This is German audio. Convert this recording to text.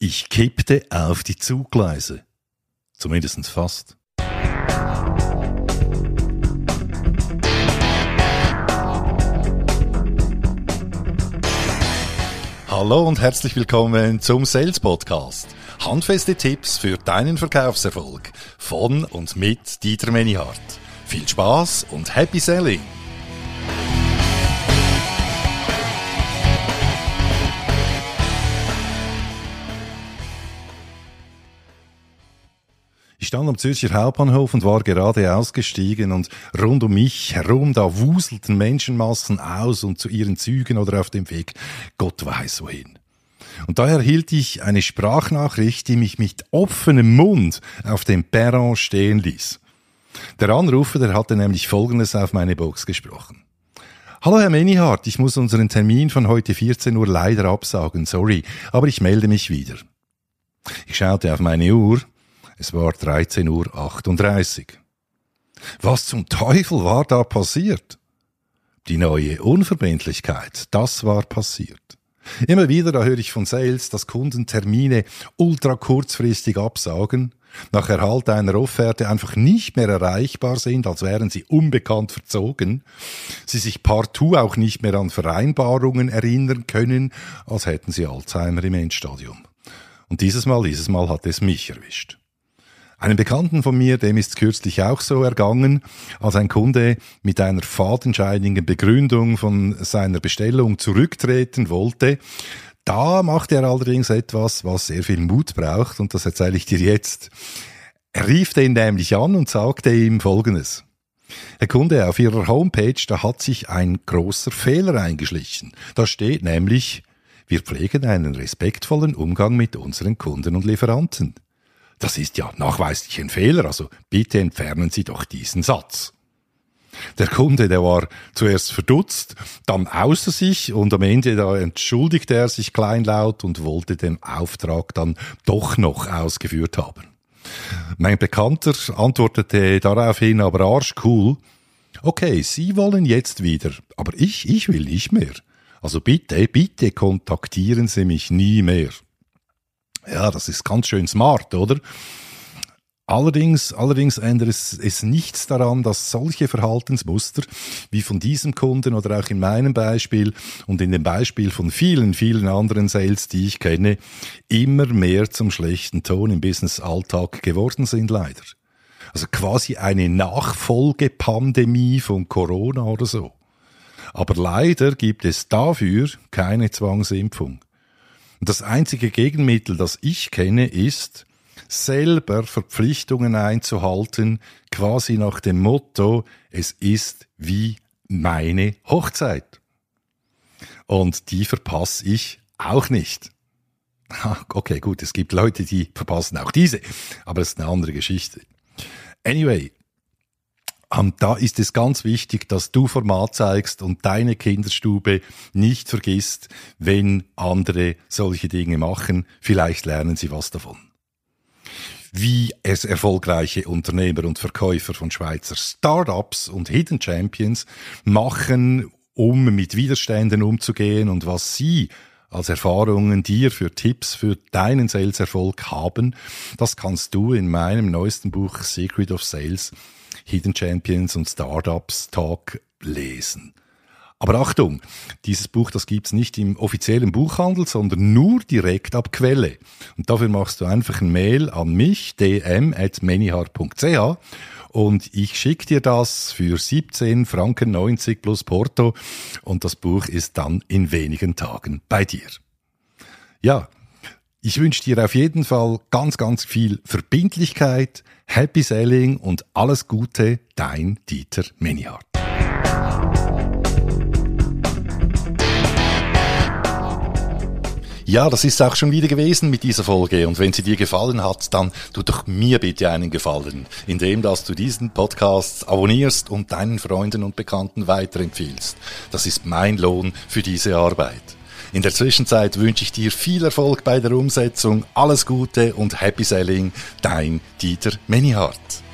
Ich kippte auf die Zuggleise. Zumindest fast. Hallo und herzlich willkommen zum Sales Podcast. Handfeste Tipps für deinen Verkaufserfolg von und mit Dieter Menihardt. Viel Spaß und Happy Selling! Ich stand am Zürcher Hauptbahnhof und war gerade ausgestiegen und rund um mich herum da wuselten Menschenmassen aus und zu ihren Zügen oder auf dem Weg Gott weiß wohin. Und da erhielt ich eine Sprachnachricht, die mich mit offenem Mund auf dem Perron stehen ließ. Der Anrufer, der hatte nämlich Folgendes auf meine Box gesprochen. Hallo Herr Menihardt, ich muss unseren Termin von heute 14 Uhr leider absagen, sorry, aber ich melde mich wieder. Ich schaute auf meine Uhr, es war 13.38 Uhr. Was zum Teufel war da passiert? Die neue Unverbindlichkeit, das war passiert. Immer wieder, da höre ich von Sales, dass Kunden Termine ultra kurzfristig absagen, nach Erhalt einer Offerte einfach nicht mehr erreichbar sind, als wären sie unbekannt verzogen, sie sich partout auch nicht mehr an Vereinbarungen erinnern können, als hätten sie Alzheimer im Endstadium. Und dieses Mal, dieses Mal hat es mich erwischt. Einem Bekannten von mir, dem ist kürzlich auch so ergangen, als ein Kunde mit einer fadenscheinigen Begründung von seiner Bestellung zurücktreten wollte. Da machte er allerdings etwas, was sehr viel Mut braucht, und das erzähle ich dir jetzt. Er rief den nämlich an und sagte ihm Folgendes. Herr Kunde, auf Ihrer Homepage, da hat sich ein großer Fehler eingeschlichen. Da steht nämlich, wir pflegen einen respektvollen Umgang mit unseren Kunden und Lieferanten. Das ist ja nachweislich ein Fehler, also bitte entfernen Sie doch diesen Satz. Der Kunde, der war zuerst verdutzt, dann außer sich und am Ende da entschuldigte er sich kleinlaut und wollte den Auftrag dann doch noch ausgeführt haben. Mein Bekannter antwortete daraufhin aber arschcool, okay, Sie wollen jetzt wieder, aber ich, ich will nicht mehr. Also bitte, bitte kontaktieren Sie mich nie mehr. Ja, das ist ganz schön smart, oder? Allerdings, allerdings ändert es, es nichts daran, dass solche Verhaltensmuster wie von diesem Kunden oder auch in meinem Beispiel und in dem Beispiel von vielen, vielen anderen Sales, die ich kenne, immer mehr zum schlechten Ton im Business-Alltag geworden sind, leider. Also quasi eine Nachfolgepandemie von Corona oder so. Aber leider gibt es dafür keine Zwangsimpfung. Und das einzige Gegenmittel, das ich kenne, ist, selber Verpflichtungen einzuhalten, quasi nach dem Motto, es ist wie meine Hochzeit. Und die verpasse ich auch nicht. Okay, gut, es gibt Leute, die verpassen auch diese, aber das ist eine andere Geschichte. Anyway, um, da ist es ganz wichtig, dass du Format zeigst und deine Kinderstube nicht vergisst, wenn andere solche Dinge machen. Vielleicht lernen sie was davon. Wie es erfolgreiche Unternehmer und Verkäufer von Schweizer Startups und Hidden Champions machen, um mit Widerständen umzugehen und was sie als Erfahrungen dir für Tipps für deinen Sales-Erfolg haben, das kannst du in meinem neuesten Buch Secret of Sales Hidden Champions und Startups Talk lesen. Aber Achtung, dieses Buch, das gibt's nicht im offiziellen Buchhandel, sondern nur direkt ab Quelle. Und dafür machst du einfach ein Mail an mich, dm.manihart.ch und ich schicke dir das für 17 Franken 90 plus Porto und das Buch ist dann in wenigen Tagen bei dir. Ja, ich wünsche dir auf jeden Fall ganz, ganz viel Verbindlichkeit, Happy Selling und alles Gute, dein Dieter Menihardt. Ja, das ist auch schon wieder gewesen mit dieser Folge. Und wenn sie dir gefallen hat, dann tu doch mir bitte einen Gefallen, indem dass du diesen Podcast abonnierst und deinen Freunden und Bekannten weiterempfiehlst. Das ist mein Lohn für diese Arbeit. In der Zwischenzeit wünsche ich dir viel Erfolg bei der Umsetzung, alles Gute und Happy Selling, dein Dieter Menihardt.